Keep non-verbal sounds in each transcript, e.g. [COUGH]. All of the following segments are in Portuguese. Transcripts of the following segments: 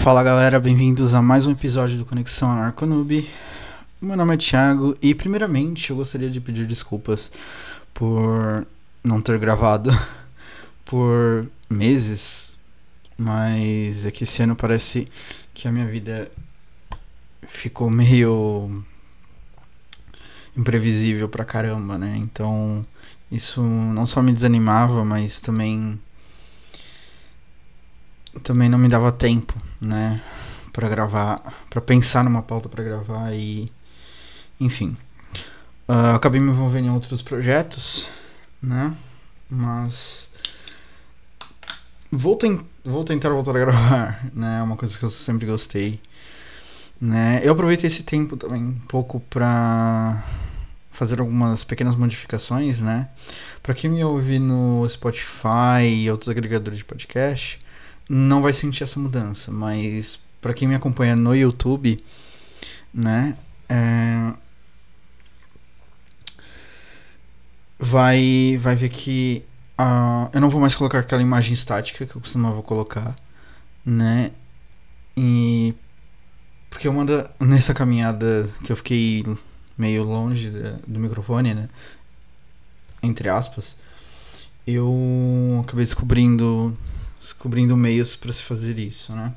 Fala galera, bem-vindos a mais um episódio do Conexão Anarconoob. Meu nome é Thiago e, primeiramente, eu gostaria de pedir desculpas por não ter gravado [LAUGHS] por meses, mas é que esse ano parece que a minha vida ficou meio imprevisível pra caramba, né? Então, isso não só me desanimava, mas também também não me dava tempo, né, para gravar, para pensar numa pauta para gravar e enfim. Uh, acabei me envolvendo em outros projetos, né? Mas vou, ten vou tentar voltar a gravar, [LAUGHS] né? É uma coisa que eu sempre gostei, né? Eu aproveitei esse tempo também um pouco pra fazer algumas pequenas modificações, né? Para quem me ouve no Spotify e outros agregadores de podcast, não vai sentir essa mudança, mas para quem me acompanha no YouTube, né, é, vai vai ver que uh, eu não vou mais colocar aquela imagem estática que eu costumava colocar, né, e porque uma da, nessa caminhada que eu fiquei meio longe do microfone, né, entre aspas, eu acabei descobrindo descobrindo meios para se fazer isso, né?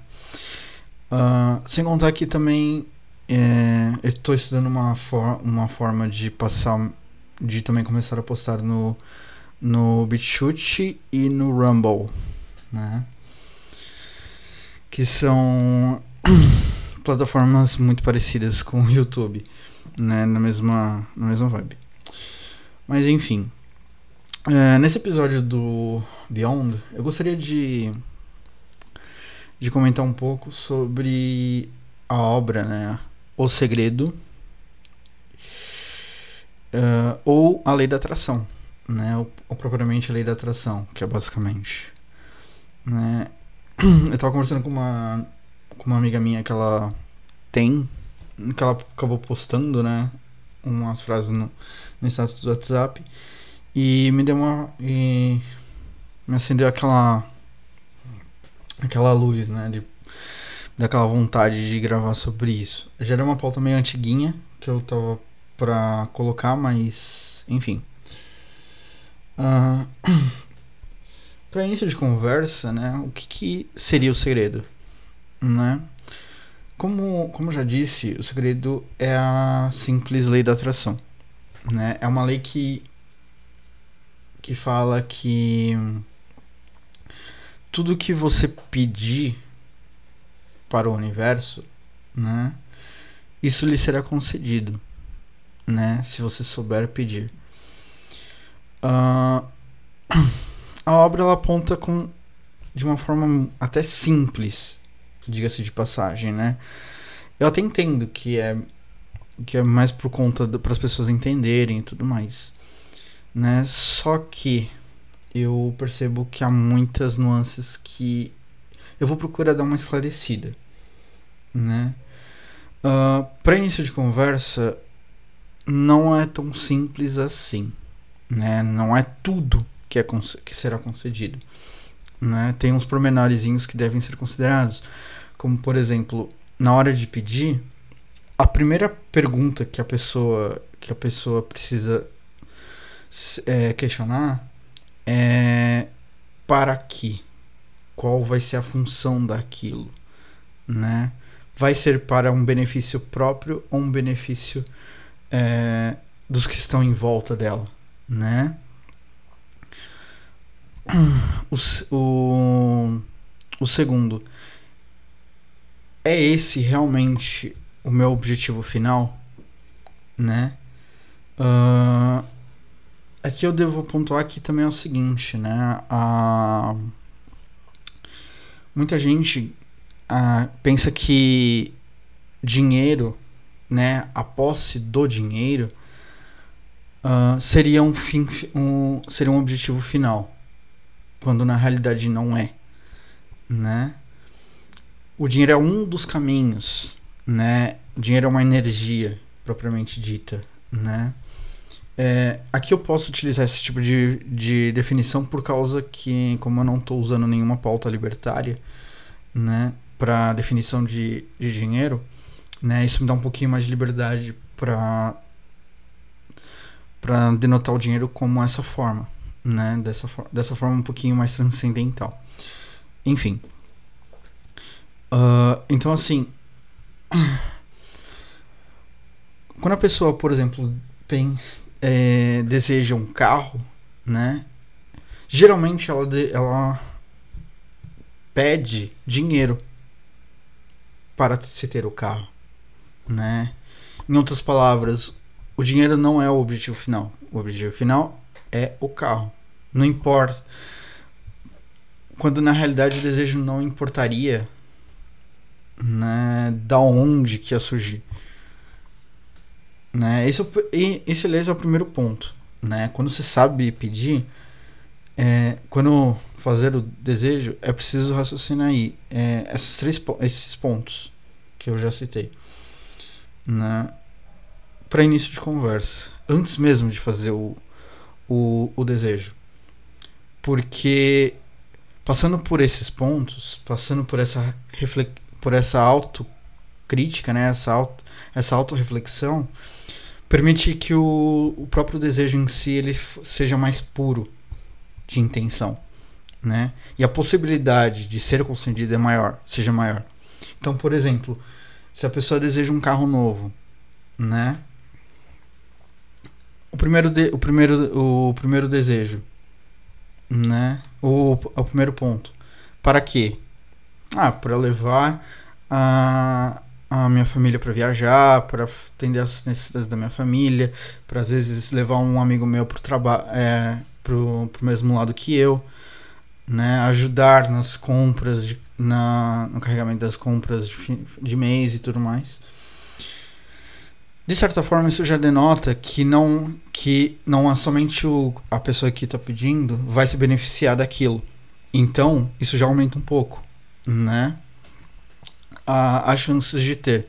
Uh, sem contar que também é, estou estudando uma, for uma forma de passar, de também começar a postar no, no BitChute e no Rumble, né? Que são [COUGHS] plataformas muito parecidas com o YouTube, né? Na mesma, na mesma vibe. Mas enfim. É, nesse episódio do Beyond, eu gostaria de, de comentar um pouco sobre a obra, né? O Segredo uh, ou a Lei da Atração, né? Ou, ou, propriamente a Lei da Atração, que é basicamente. Né? [CLEARS THROAT] Eu estava conversando com uma, com uma amiga minha que ela tem, que ela acabou postando, né? Umas frases no, no status do WhatsApp. E me deu uma. E me acendeu aquela. aquela luz, né? De, daquela vontade de gravar sobre isso. Já era uma pauta meio antiguinha que eu tava pra colocar, mas. enfim. [CLEARS THROAT] Uh, para início de conversa, né? O que, que seria o segredo? Né? Como, como eu já disse, o segredo é a simples lei da atração. Né? É uma lei que que fala que tudo que você pedir para o universo, né, isso lhe será concedido, né, se você souber pedir. Uh, [CLEARS THROAT] a obra ela aponta com de uma forma até simples, diga-se de passagem, né? Eu até entendo que é que é mais por conta para as pessoas entenderem e tudo mais né? Só que eu percebo que há muitas nuances que eu vou procurar dar uma esclarecida, né? Uh, ah, Para início de conversa, não é tão simples assim, né? Não é tudo que, é que será concedido, né? Tem uns pormenorezinhos que devem ser considerados, como por exemplo, na hora de pedir, a primeira pergunta que a pessoa que a pessoa precisa é, questionar é para quê? Qual vai ser a função daquilo, né? Vai ser para um benefício próprio ou um benefício é, dos que estão em volta dela, né? O, o, o segundo é esse realmente o meu objetivo final, né? Uh, Aqui eu devo pontuar que também é o seguinte, né? A... Muita gente a, pensa que dinheiro, né? A posse do dinheiro uh, seria um fim, um, seria um objetivo final, quando na realidade não é, né? O dinheiro é um dos caminhos, né? O dinheiro é uma energia propriamente dita, né? É, aqui eu posso utilizar esse tipo de, de definição por causa que, como eu não estou usando nenhuma pauta libertária, né, para definição de, de dinheiro, né? Isso me dá um pouquinho mais de liberdade para para denotar o dinheiro como essa forma, né? Dessa, dessa forma um pouquinho mais transcendental. Enfim. Uh, então, assim. [CLEARS THROAT] Quando a pessoa, por exemplo, tem, é, deseja um carro, né? Geralmente ela, de, ela pede dinheiro para se ter o carro, né? Em outras palavras, o dinheiro não é o objetivo final. O objetivo final é o carro. Não importa. Quando na realidade o desejo não importaria né, da onde que ia surgir. Né? Esse, é, esse, aliás, é o primeiro ponto. Né? Quando você sabe pedir, é, quando fazer o desejo, é preciso raciocinar aí é, esses, três, esses pontos que eu já citei. Né? Para início de conversa. Antes mesmo de fazer o, o, o desejo. Porque passando por esses pontos, passando por essa, por essa autocrítica, né? essa, auto, essa autorreflexão, permite que o, o próprio desejo em si ele seja mais puro de intenção. Né? E a possibilidade de ser concedido é maior, seja maior. Então, por exemplo, se a pessoa deseja um carro novo, né? O primeiro, de, o primeiro, o primeiro desejo, né? O, o primeiro ponto. Para quê? Ah, para levar a, a minha família para viajar, para atender as necessidades da minha família, para às vezes levar um amigo meu para o trabalho, é, pro, pro mesmo lado que eu, né? Ajudar nas compras, de, na, no carregamento das compras de, de mês e tudo mais. De certa forma, isso já denota que não que não é somente o, a pessoa que está pedindo vai se beneficiar daquilo. Então, isso já aumenta um pouco, né? A, as chances de ter.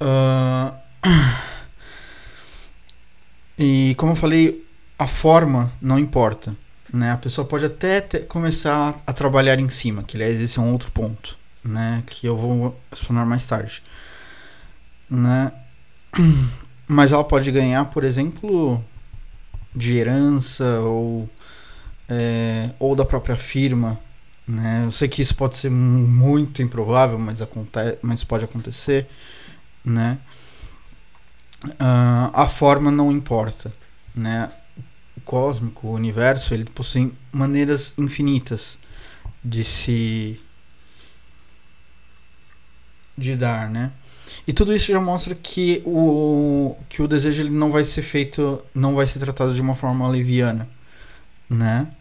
Uh, [CLEARS THROAT] e como eu falei, a forma não importa. Né? A pessoa pode até ter, começar a trabalhar em cima, que aliás esse é um outro ponto, né? que eu vou explanar mais tarde. Né? [CLEARS THROAT] Mas ela pode ganhar, por exemplo, de herança ou, é, ou da própria firma. Né? Eu sei que isso pode ser muito improvável, mas, acontece, mas pode acontecer. Né? Uh, a forma não importa. Né? O cósmico, o universo, ele possui maneiras infinitas de se de dar, né? E tudo isso já mostra que o, que o desejo ele não vai ser feito, não vai ser tratado de uma forma leviana, né?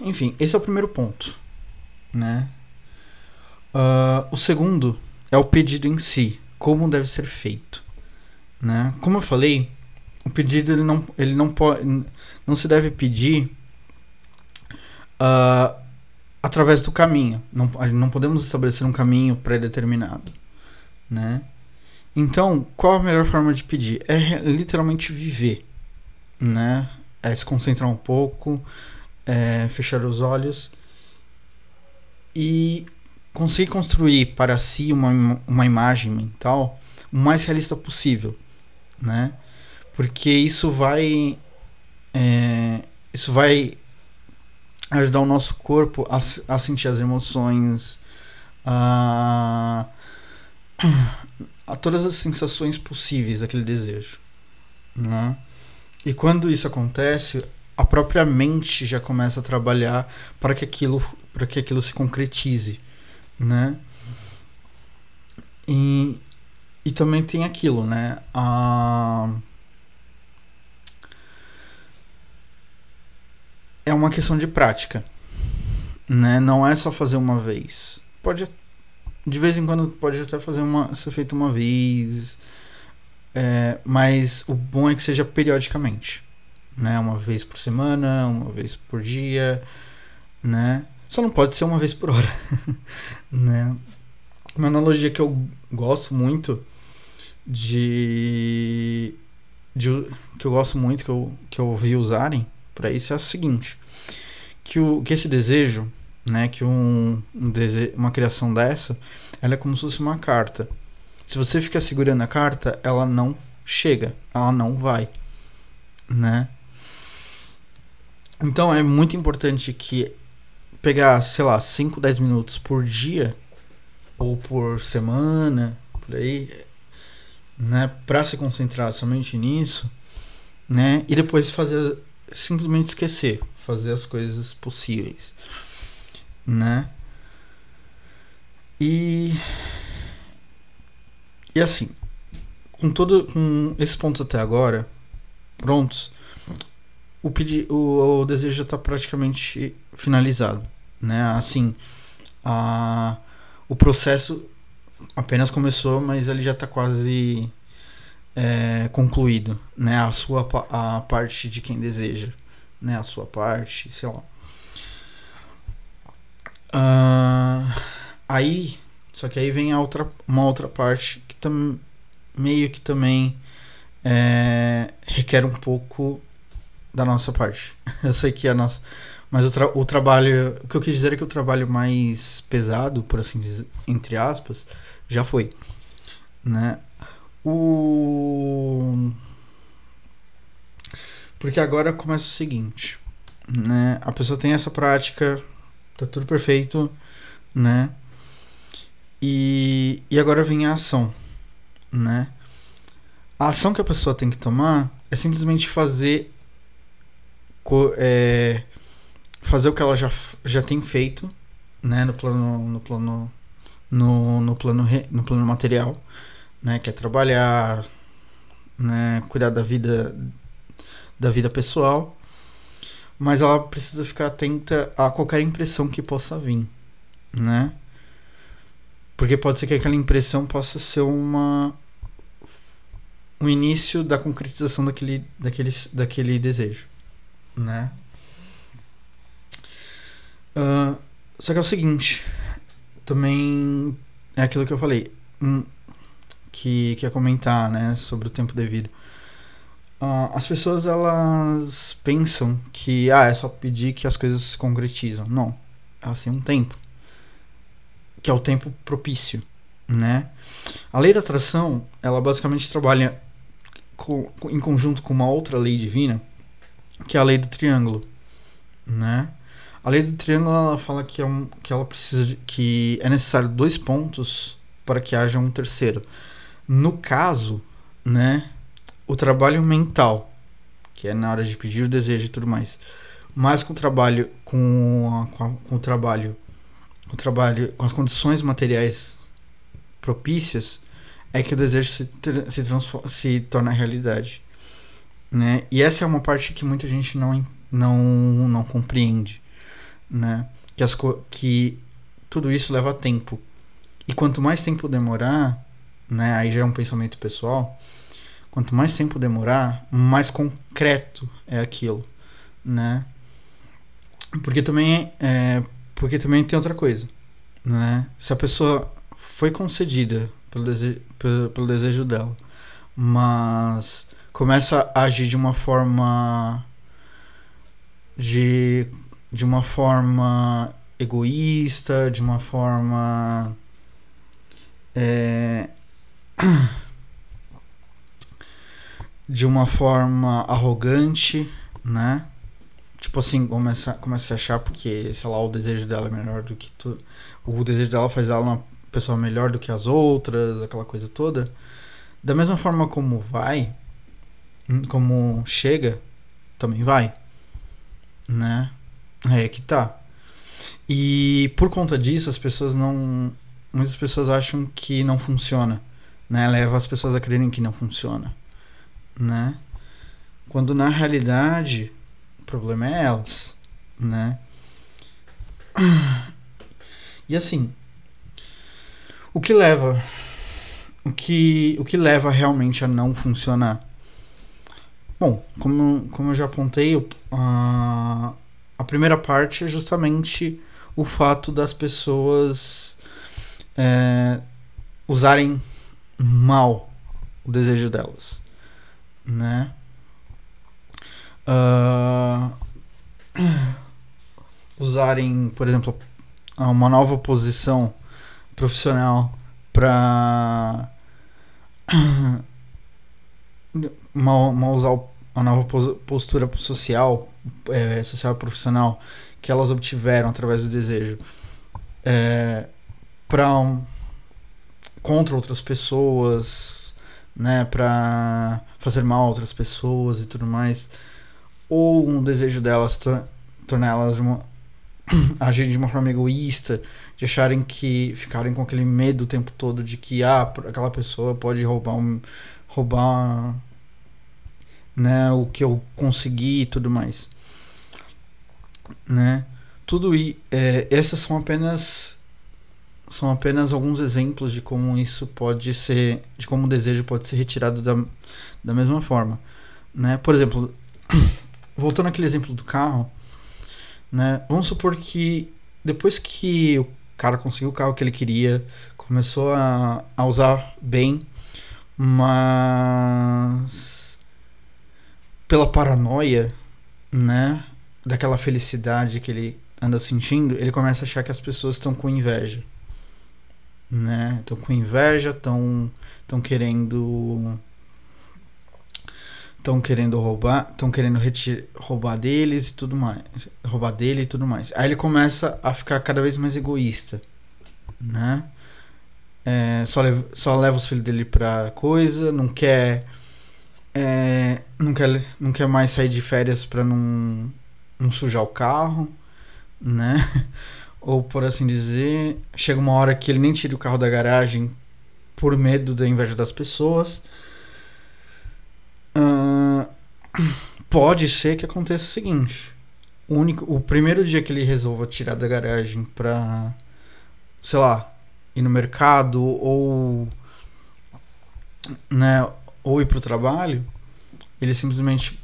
Enfim, esse é o primeiro ponto, né? Uh, o segundo é o pedido em si, como deve ser feito, né? Como eu falei, o pedido ele não, ele não pode, não se deve pedir uh, através do caminho. Não, não podemos estabelecer um caminho pré-determinado, né? Então, qual a melhor forma de pedir? É literalmente viver, né? É se concentrar um pouco, é fechar os olhos e conseguir construir para si uma, uma imagem mental o mais realista possível, né? Porque isso vai é, isso vai ajudar o nosso corpo a, a sentir as emoções, a, a todas as sensações possíveis daquele desejo. Né? E quando isso acontece, a própria mente já começa a trabalhar para que aquilo, para que aquilo se concretize. Né? E, e também tem aquilo, né? A é uma questão de prática, né? Não é só fazer uma vez. Pode de vez em quando pode até fazer uma ser feito uma vez, é, mas o bom é que seja periodicamente, né? Uma vez por semana, uma vez por dia, né? Só não pode ser uma vez por hora, [LAUGHS] né? Uma analogia que eu gosto muito de, de que eu gosto muito que eu que eu ouvi usarem para isso é a seguinte: que, o, que esse desejo né? Que um, um dese... uma criação dessa, ela é como se fosse uma carta. Se você ficar segurando a carta, ela não chega, ela não vai, né? Então é muito importante que pegar, sei lá, 5, 10 minutos por dia ou por semana, por aí, né, para se concentrar somente nisso, né, e depois fazer simplesmente esquecer, fazer as coisas possíveis, né? E e assim, com todo com esses pontos até agora prontos, o, pedi, o, o desejo está praticamente finalizado, né? Assim, a, o processo apenas começou, mas ele já está quase é, concluído, né? A sua a parte de quem deseja, né? A sua parte, sei lá. Uh, aí, só que aí vem a outra, uma outra parte que tam, meio que também é, requer um pouco da nossa parte. [LAUGHS] Eu sei que a nossa. Mas o, tra o trabalho. O que eu quis dizer é que o trabalho mais pesado, por assim dizer, entre aspas, já foi. Né? O. Porque agora começa o seguinte. Né? A pessoa tem essa prática, tá tudo perfeito, né? E, e agora vem a ação, né? A ação que a pessoa tem que tomar é simplesmente fazer é, fazer o que ela já, já tem feito né, no plano no plano no, no plano re, no plano material né que é trabalhar né cuidar da vida da vida pessoal. Mas ela precisa ficar atenta a qualquer impressão que possa vir né? Porque pode ser que aquela impressão possa ser uma o início da concretização daquele, daquele, daquele desejo né? Uh, só que é o seguinte, também é aquilo que eu falei, um, que, que é comentar, né, sobre o tempo devido. Uh, as pessoas elas pensam que ah, é só pedir que as coisas se concretizam. Não, elas têm um tempo, que é o tempo propício, né? A lei da atração, ela basicamente trabalha com, em conjunto com uma outra lei divina, que é a lei do triângulo, né? A lei do triângulo ela fala que, é um, que ela precisa de, que é necessário dois pontos para que haja um terceiro. No caso, né, o trabalho mental, que é na hora de pedir o desejo e tudo mais, mais com o trabalho com, a, com, a, com o trabalho com o trabalho com as condições materiais propícias é que o desejo se, se, se torna realidade né? E essa é uma parte que muita gente não não não compreende, né? Que as que tudo isso leva tempo. E quanto mais tempo demorar, né, aí já é um pensamento pessoal, quanto mais tempo demorar, mais concreto é aquilo, né? Porque também é, porque também tem outra coisa, né? Se a pessoa foi concedida pelo desejo, pelo, pelo desejo dela, mas começa a agir de uma forma de de uma forma egoísta, de uma forma é, de uma forma arrogante, né? Tipo assim, começa, começa a achar porque, sei lá, o desejo dela é melhor do que tu. O desejo dela faz ela uma pessoa melhor do que as outras, aquela coisa toda. Da mesma forma como vai, como chega, também vai. Né? É que tá. E por conta disso, as pessoas não. Muitas pessoas acham que não funciona. Né? Leva as pessoas a crerem que não funciona. Né? Quando na realidade o problema é elas. Né? E assim, o que leva o que, o que leva realmente a não funcionar? Bom, como, como eu já apontei, a, a primeira parte é justamente o fato das pessoas é, usarem mal o desejo delas, né? Uh, usarem, por exemplo, uma nova posição profissional para uma, uma usar a nova postura social, é, social e profissional que elas obtiveram através do desejo é, para um, contra outras pessoas, né, para fazer mal a outras pessoas e tudo mais, ou um desejo delas tor tornar elas uma, [CLEARS THROAT] agirem de uma forma egoísta, de acharem que ficarem com aquele medo o tempo todo de que ah, aquela pessoa pode roubar um, roubar né, o que eu consegui e tudo mais, né? Tudo e é, essas são apenas são apenas alguns exemplos de como isso pode ser, de como o desejo pode ser retirado da, da mesma forma, né? Por exemplo, [COUGHS] voltando àquele exemplo do carro, né? Vamos supor que depois que o cara conseguiu o carro que ele queria, começou a, a usar bem, mas pela paranoia, né? Daquela felicidade que ele anda sentindo, ele começa a achar que as pessoas estão com inveja né? Estão com inveja, estão estão querendo estão querendo roubar, estão querendo roubar deles e tudo mais, roubar dele e tudo mais. Aí ele começa a ficar cada vez mais egoísta, né? É, só, leva, só leva os filhos dele pra coisa, não quer, é, não quer, não quer mais sair de férias pra não, não sujar o carro, né? [LAUGHS] ou por assim dizer, chega uma hora que ele nem tira o carro da garagem por medo da inveja das pessoas. Uh, [CLEARS THROAT] pode ser que aconteça o seguinte: o, único, o primeiro dia que ele resolva tirar da garagem pra, sei lá, ir no mercado ou, né, ou ir pro trabalho, ele simplesmente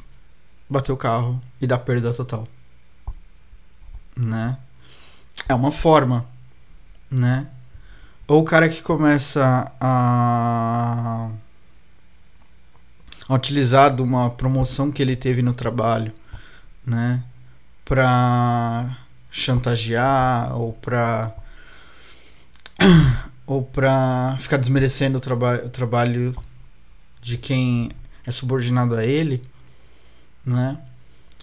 bateu o carro e dá perda total, né? É uma forma, né? Ou o cara que começa a, utilizar de uma promoção que ele teve no trabalho, né? Pra chantagear ou pra [COUGHS] ou pra ficar desmerecendo o, traba o trabalho de quem é subordinado a ele, né?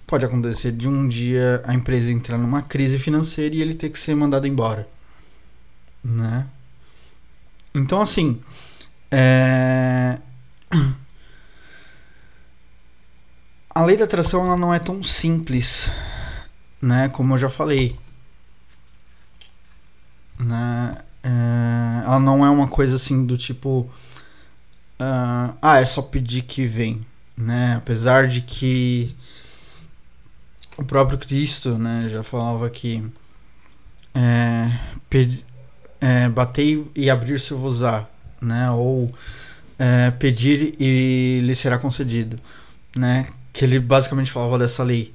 Pode acontecer de um dia a empresa entrar numa crise financeira e ele ter que ser mandado embora, né? Então assim, é... [CLEARS THROAT] a lei da atração ela não é tão simples, né? Como eu já falei, né? É... Ela não é uma coisa assim do tipo, uh... ah, é só pedir que vem, né? Apesar de que o próprio Cristo né, já falava que é, é, bater e abrir-se vos á, né, ou é, pedir e lhe será concedido, né, que ele basicamente falava dessa lei,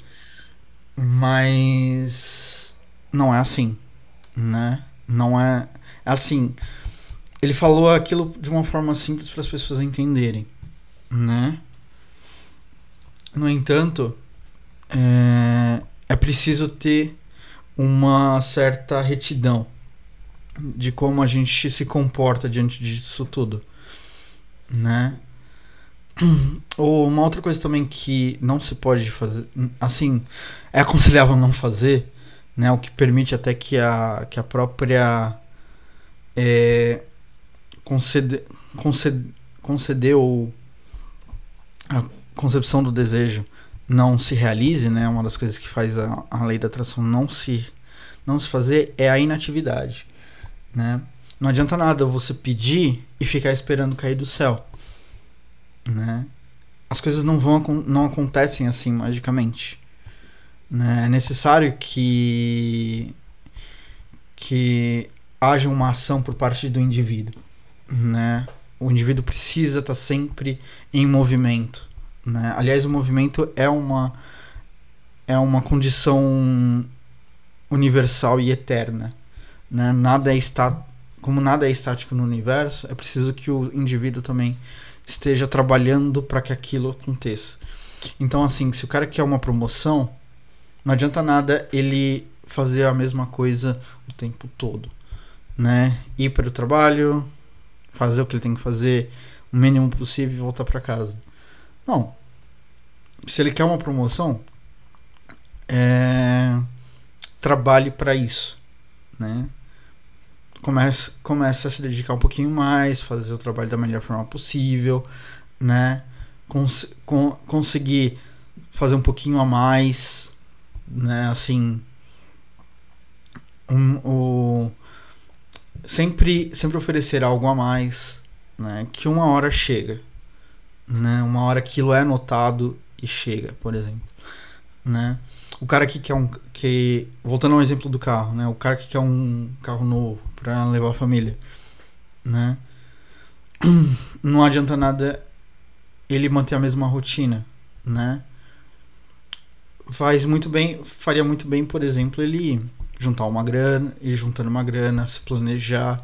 mas não é assim, né, não é, é assim. Ele falou aquilo de uma forma simples para as pessoas entenderem, né? No entanto, é, é preciso ter uma certa retidão de como a gente se comporta diante disso tudo, né? Ou uma outra coisa também que não se pode fazer, assim, é aconselhável não fazer, né? O que permite até que a, que a própria é, conceder, conceder, ou a concepção do desejo não se realize, né? Uma das coisas que faz a, a lei da atração não se não se fazer é a inatividade, né? Não adianta nada você pedir e ficar esperando cair do céu, né? As coisas não vão não acontecem assim magicamente, né? É necessário que que haja uma ação por parte do indivíduo, né? O indivíduo precisa estar sempre em movimento, né? Aliás, o movimento é uma, é uma condição universal e eterna. Né? Nada é está como nada é estático no universo, é preciso que o indivíduo também esteja trabalhando para que aquilo aconteça. Então, assim, se o cara quer uma promoção, não adianta nada ele fazer a mesma coisa o tempo todo, né? Ir para o trabalho, fazer o que ele tem que fazer, o mínimo possível e voltar para casa. Não. Se ele quer uma promoção, é... trabalhe para isso, né? Comece, comece a se dedicar um pouquinho mais, fazer o trabalho da melhor forma possível, né? Cons con conseguir fazer um pouquinho a mais, né? Assim, um, o sempre sempre oferecer algo a mais, né? Que uma hora chega, né? Uma hora aquilo é notado e chega, por exemplo, né? O cara que quer um que voltando ao exemplo do carro, né? O cara que quer um carro novo para levar a família, né? [CLEARS THROAT] Não adianta nada ele manter a mesma rotina, né? Faz muito bem, faria muito bem, por exemplo, ele juntar uma grana, ir juntando uma grana, se planejar,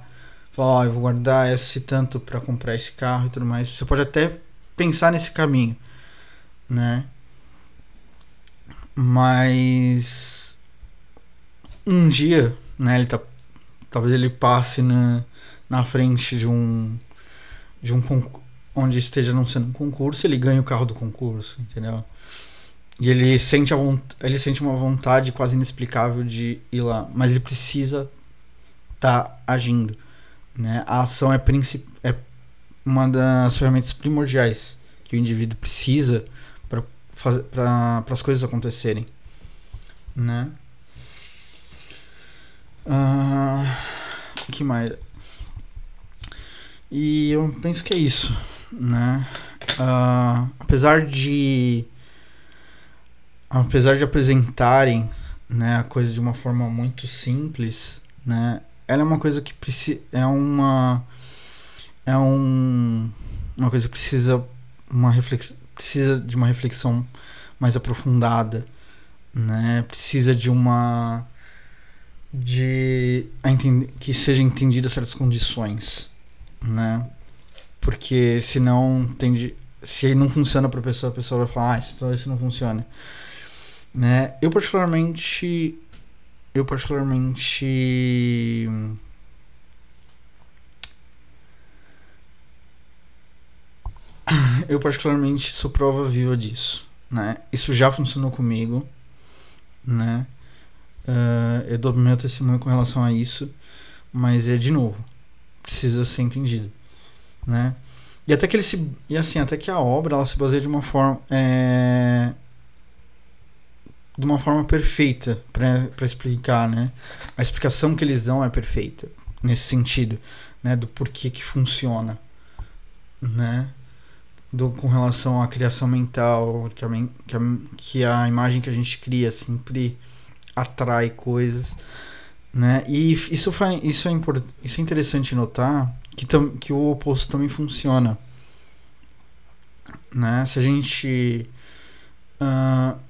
falar, ó, eu vou guardar esse tanto para comprar esse carro e tudo mais. Você pode até pensar nesse caminho, né? Mas um dia, né, ele tá talvez ele passe na, na frente de um de um onde esteja anunciando um concurso, ele ganha o carro do concurso, entendeu? E ele sente, a ele sente uma vontade quase inexplicável de ir lá, mas ele precisa estar tá agindo. Né? A ação é, é uma das ferramentas primordiais que o indivíduo precisa para as coisas acontecerem. Né? Uh, que mais? E eu penso que é isso. Né? Uh, apesar de apesar de apresentarem né, a coisa de uma forma muito simples, né, ela é uma coisa que precisa é uma é um, uma coisa que precisa uma reflex, precisa de uma reflexão mais aprofundada, né? Precisa de uma de que seja entendida certas condições, né? Porque senão tende se não funciona para a pessoa, a pessoa vai falar, ah, isso, isso não funciona né? Eu particularmente eu particularmente eu particularmente sou prova viva disso, né? Isso já funcionou comigo, né? Uh, eu dou meu testemunho com relação a isso, mas é de novo, precisa ser entendido, né? E até que ele se e assim até que a obra ela se baseia de uma forma é, de uma forma perfeita para explicar, né? A explicação que eles dão é perfeita nesse sentido, né? Do porquê que funciona, né? Do, com relação à criação mental, que a, que, a, que a imagem que a gente cria sempre atrai coisas, né? E isso, faz, isso, é, import, isso é interessante notar que, tam, que o oposto também funciona, né? Se a gente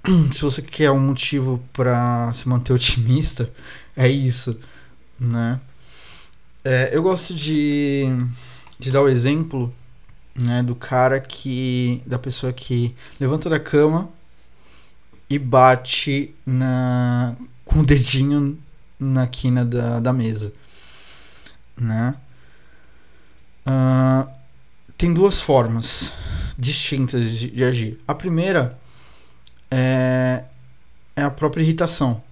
[CLEARS THROAT] Se você quer um motivo para se manter [LAUGHS] otimista, é isso, né? É, eu gosto de, de dar o exemplo né, do cara que. da pessoa que levanta da cama e bate na, com o dedinho na quina da, da mesa. Né? Uh, tem duas formas distintas de, de agir. A primeira é, é a própria irritação,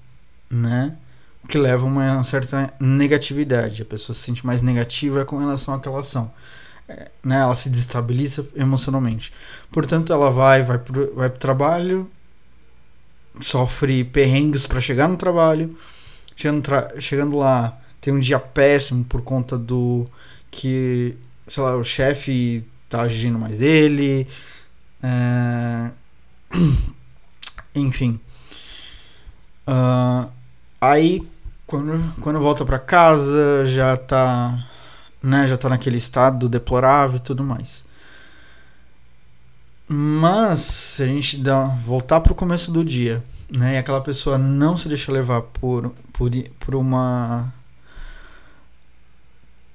né? O que leva a uma certa negatividade. A pessoa se sente mais negativa com relação àquela ação. É, né? Ela se destabiliza emocionalmente. Portanto, ela vai, vai pro, vai pro trabalho, sofre perrengues para chegar no trabalho, chegando, tra chegando lá, tem um dia péssimo por conta do que, sei lá, o chefe tá agindo mais dele. É... Enfim. Uh, aí, quando, quando volta para casa, já tá, né, já tá naquele estado deplorável e tudo mais. Mas, se a gente dá, voltar pro começo do dia, né, e aquela pessoa não se deixa levar por, por, por uma.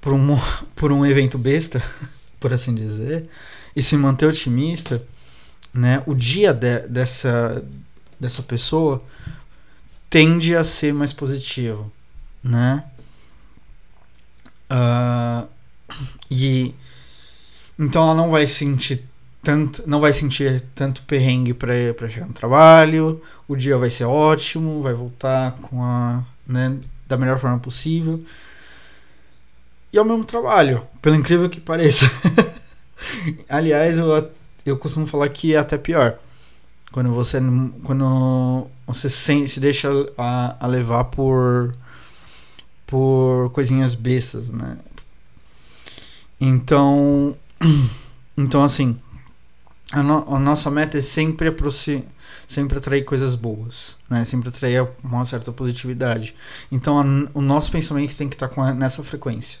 Por um, [LAUGHS] por um evento besta, [LAUGHS] por assim dizer, e se manter otimista, né, o dia de, dessa, dessa pessoa tende a ser mais positivo, né? Uh, e então ela não vai sentir tanto, não vai sentir tanto perrengue para chegar no trabalho, o dia vai ser ótimo, vai voltar com a, né, da melhor forma possível. E é o mesmo trabalho, pelo incrível que pareça. [LAUGHS] Aliás, eu, eu costumo falar que é até pior. Quando você, quando você se, se deixa a, a levar por, por coisinhas bestas, né? Então, [CLEARS THROAT] então assim, a, no, a nossa meta é sempre, sempre atrair coisas boas, né? Sempre atrair uma certa positividade. Então, a, o nosso pensamento tem que estar a, nessa frequência,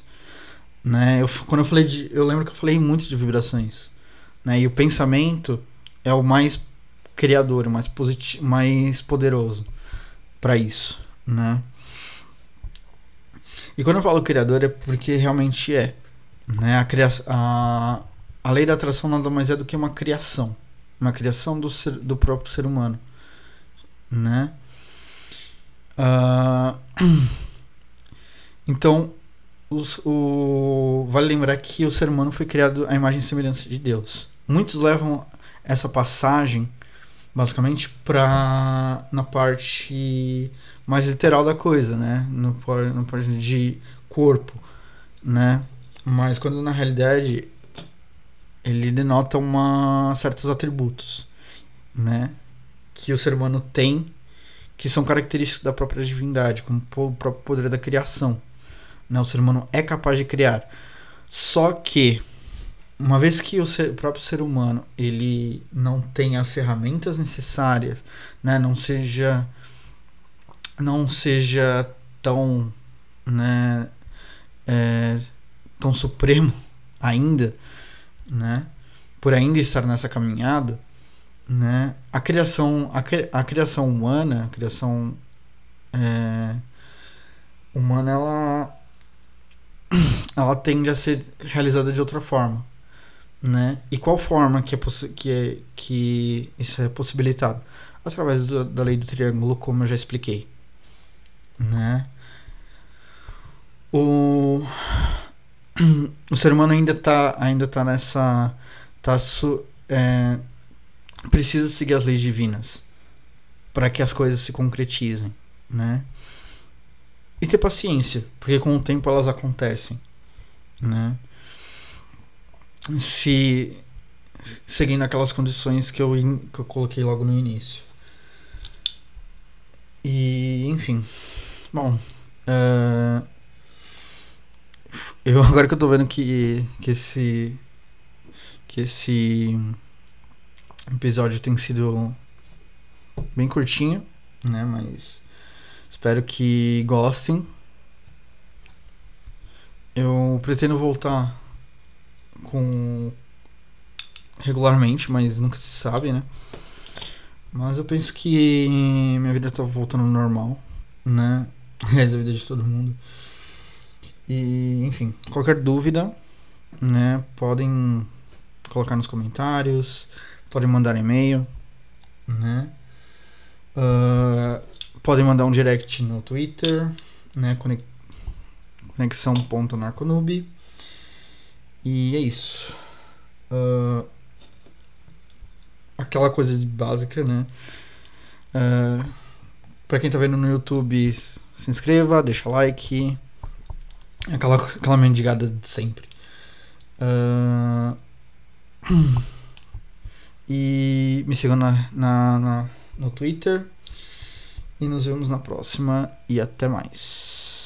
né? Eu, quando eu falei de, eu lembro que eu falei muito de vibrações, né? E o pensamento é o mais criador, mais positivo, mais poderoso para isso, né? E quando eu falo criador é porque realmente é, né? A criação a a lei da atração nada mais é do que uma criação, uma criação do, ser, do próprio ser humano, né? Uh, [CLEARS THROAT] então, os, o, vale lembrar que o ser humano foi criado à imagem e semelhança de Deus. Muitos levam essa passagem basicamente para na parte mais literal da coisa, né? No, no parte de corpo, né? Mas quando na realidade ele denota uma certos atributos, né, que o ser humano tem, que são característicos da própria divindade, como o próprio poder da criação. Né, o ser humano é capaz de criar. Só que uma vez que o, ser, o, próprio ser humano ele não tem as ferramentas necessárias, né, não seja não seja tão né, é, tão supremo [LAUGHS] ainda, né? Por ainda estar nessa caminhada, né? A criação, a, a criação humana, a criação é, humana, ela, [CLEARS THROAT] ela tende a ser realizada de outra forma, né? E qual forma que é que é, que isso é possibilitado? Através do, da lei do triângulo, como eu já expliquei, né? O [CLEARS THROAT] o ser humano ainda está ainda tá nessa tá su, é, precisa seguir as leis divinas para que as coisas se concretizem, né? E ter paciência, porque com o tempo elas acontecem, né? Se seguindo aquelas condições que eu, que eu coloquei logo no início. E, enfim. Bom. Uh, eu [LAUGHS] agora que eu tô vendo que, que esse. Que esse episódio tem sido bem curtinho, né? Mas espero que gostem. Eu pretendo voltar com regularmente, mas nunca se sabe, né? Mas eu penso que minha vida tá voltando ao normal, né? [LAUGHS] É a vida de todo mundo. E, enfim, qualquer dúvida, né, podem colocar nos comentários, podem mandar e-mail, né, uh, podem mandar um direct no Twitter, né, conexão.narconube. E é isso. Uh, aquela coisa básica, né? Uh, pra quem tá vendo no YouTube, se inscreva, deixa like Aquela, aquela mendigada de sempre. Uh... [CLEARS THROAT] E me sigam na, na, na, no Twitter. E nos vemos na próxima. E até mais.